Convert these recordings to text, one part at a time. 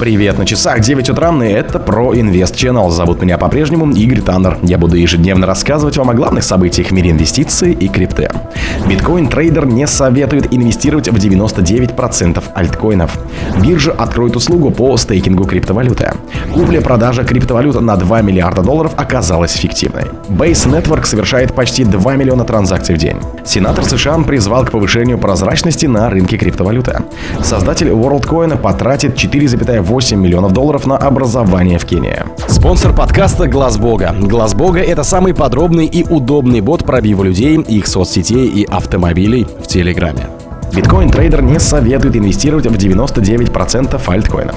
Привет, на часах 9 утра, и это ProInvest Channel. Зовут меня по-прежнему Игорь Таннер. Я буду ежедневно рассказывать вам о главных событиях в мире инвестиций и крипты. Биткоин-трейдер не советует инвестировать в 99% альткоинов. Биржа откроет услугу по стейкингу криптовалюты. Купля-продажа криптовалют на 2 миллиарда долларов оказалась эффективной. Base Network совершает почти 2 миллиона транзакций в день. Сенатор США призвал к повышению прозрачности на рынке криптовалюты. Создатель WorldCoin потратит 4,8 8 миллионов долларов на образование в Кении. Спонсор подкаста Глаз Бога. Глаз Бога это самый подробный и удобный бот пробива людей, их соцсетей и автомобилей в Телеграме. Биткоин-трейдер не советует инвестировать в 99% альткоинов.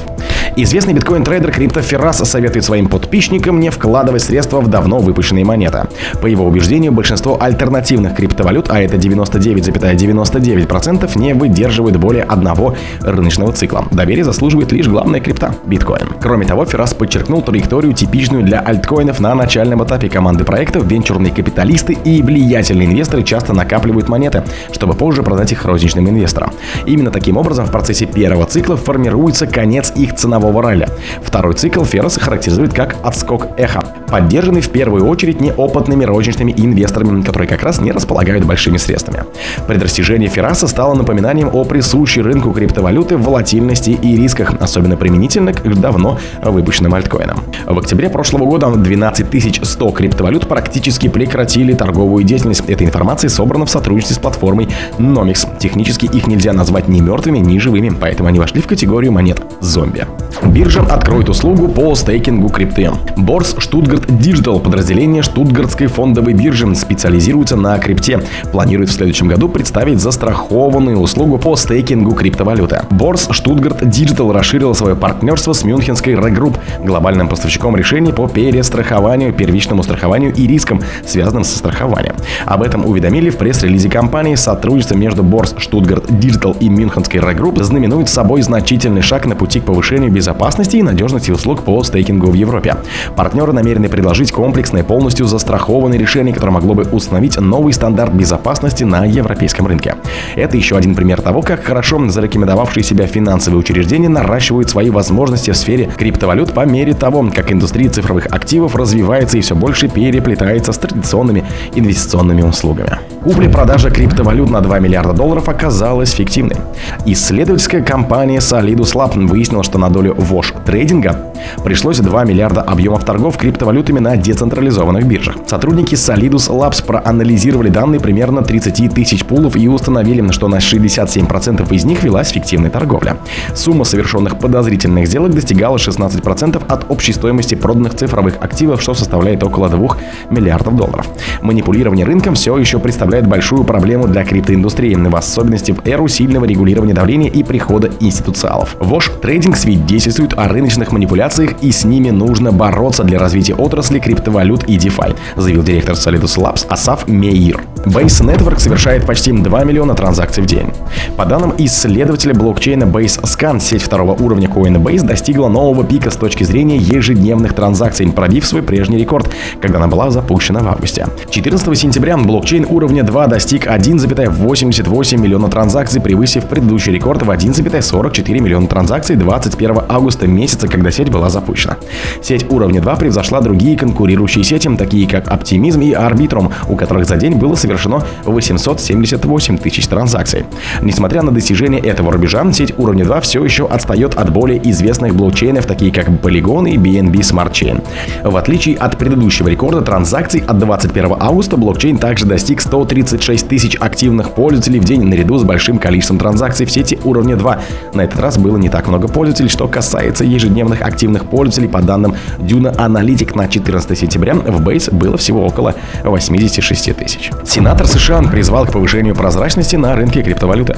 Известный биткоин-трейдер Crypto Feras советует своим подписчикам не вкладывать средства в давно выпущенные монеты. По его убеждению, большинство альтернативных криптовалют, а это 99,99%, ,99%, не выдерживают более одного рыночного цикла. Доверие заслуживает лишь главная крипта – биткоин. Кроме того, Феррас подчеркнул траекторию, типичную для альткоинов на начальном этапе команды проектов. Венчурные капиталисты и влиятельные инвесторы часто накапливают монеты, чтобы позже продать их розничным инвесторам. Именно таким образом в процессе первого цикла формируется конец их ценового ценового ралли. Второй цикл Ферроса характеризует как отскок эхо, поддержанный в первую очередь неопытными розничными инвесторами, которые как раз не располагают большими средствами. Предрастижение Ферраса стало напоминанием о присущей рынку криптовалюты волатильности и рисках, особенно применительно к давно выпущенным альткоинам. В октябре прошлого года 12 100 криптовалют практически прекратили торговую деятельность. Эта информация собрана в сотрудничестве с платформой Nomics. Технически их нельзя назвать ни мертвыми, ни живыми, поэтому они вошли в категорию монет зомби. Биржа откроет услугу по стейкингу крипты. Борс Штутгарт Digital, подразделение Штутгартской фондовой биржи, специализируется на крипте. Планирует в следующем году представить застрахованную услугу по стейкингу криптовалюты. Борс Штутгарт Digital расширила свое партнерство с Мюнхенской Регрупп, глобальным поставщиком решений по перестрахованию, первичному страхованию и рискам, связанным со страхованием. Об этом уведомили в пресс-релизе компании. Сотрудничество между Борс Штутгарт Digital и Мюнхенской Регрупп знаменует собой значительный шаг на пути к повышению безопасности безопасности и надежности услуг по стейкингу в Европе. Партнеры намерены предложить комплексное, полностью застрахованное решение, которое могло бы установить новый стандарт безопасности на европейском рынке. Это еще один пример того, как хорошо зарекомендовавшие себя финансовые учреждения наращивают свои возможности в сфере криптовалют по мере того, как индустрия цифровых активов развивается и все больше переплетается с традиционными инвестиционными услугами. Купля-продажа криптовалют на 2 миллиарда долларов оказалась фиктивной. Исследовательская компания Solidus Lab выяснила, что на долю ВОЖ трейдинга пришлось 2 миллиарда объемов торгов криптовалютами на децентрализованных биржах. Сотрудники Solidus Labs проанализировали данные примерно 30 тысяч пулов и установили, что на 67% из них велась фиктивная торговля. Сумма совершенных подозрительных сделок достигала 16% от общей стоимости проданных цифровых активов, что составляет около 2 миллиардов долларов. Манипулирование рынком все еще представляет большую проблему для криптоиндустрии, в особенности в эру сильного регулирования давления и прихода институциалов. ВОЖ трейдинг свидетельствует о рыночных манипуляциях и с ними нужно бороться для развития отрасли криптовалют и DeFi, заявил директор Solidus Labs Асаф Мейир. Base Network совершает почти 2 миллиона транзакций в день. По данным исследователя блокчейна Base Scan, сеть второго уровня Coinbase достигла нового пика с точки зрения ежедневных транзакций, пробив свой прежний рекорд, когда она была запущена в августе. 14 сентября блокчейн уровня 2 достиг 1,88 миллиона транзакций, превысив предыдущий рекорд в 1,44 миллиона транзакций 21 августа месяца, когда сеть была запущена. Сеть уровня 2 превзошла другие конкурирующие сети, такие как Optimism и Arbitrum, у которых за день было совершено 878 тысяч транзакций. Несмотря на достижение этого рубежа, сеть уровня 2 все еще отстает от более известных блокчейнов, такие как Polygon и BNB Smart Chain. В отличие от предыдущего рекорда транзакций от 21 августа, блокчейн также достиг 136 тысяч активных пользователей в день наряду с большим количеством транзакций в сети уровня 2. На этот раз было не так много пользователей, что касается ежедневных активных пользователей. По данным Duna Analytic на 14 сентября в Base было всего около 86 тысяч. Сенатор США призвал к повышению прозрачности на рынке криптовалюты.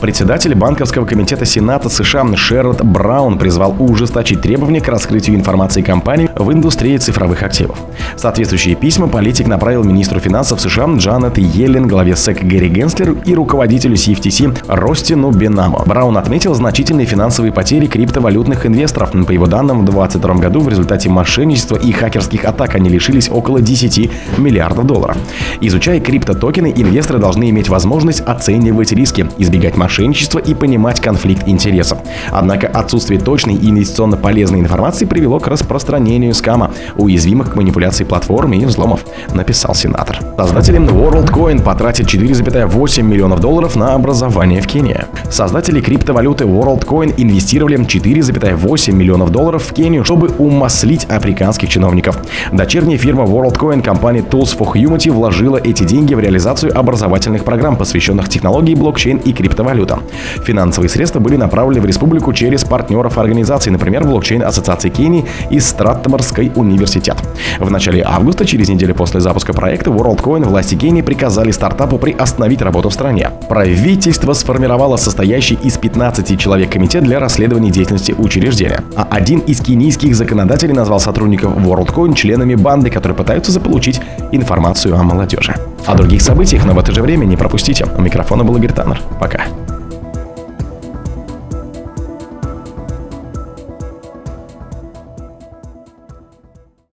Председатель банковского комитета Сената США Шеррод Браун призвал ужесточить требования к раскрытию информации компаний в индустрии цифровых активов. Соответствующие письма политик направил министру финансов США Джанет Йеллен, главе СЭК Гэри Генслер и руководителю CFTC Ростину Бенамо. Браун отметил значительные финансовые потери криптовалютных инвесторов. По его данным, в 2022 году в результате мошенничества и хакерских атак они лишились около 10 миллиардов долларов. Изучая криптотокены, инвесторы должны иметь возможность оценивать риски, избегать мошенничества и понимать конфликт интересов. Однако отсутствие точной и инвестиционно полезной информации привело к распространению скама, уязвимых к манипуляции платформ и взломов, написал сенатор. Создатели WorldCoin потратят 4,8 миллионов долларов на образование в Кении. Создатели криптовалюты WorldCoin инвестировали 4,8 миллионов долларов в Кению, чтобы умаслить африканских чиновников. Дочерняя фирма WorldCoin компания Tools for Humanity вложила эти деньги в реализацию образовательных программ, посвященных технологии блокчейн и криптовалютам. Финансовые средства были направлены в республику через партнеров организаций, например, блокчейн Ассоциации Кении и Стратморский университет. В начале августа, через неделю после запуска проекта, WorldCoin власти Кении приказали стартапу приостановить работу в стране. Правительство сформировало состоящий из 15 человек комитет для расследования деятельности учреждения. А один из кенийских законодателей назвал сотрудников WorldCoin членами банды, которые пытаются заполучить информацию о молодежи. О других событиях, но в это же время не пропустите. У микрофона был Игорь Таннер. Пока.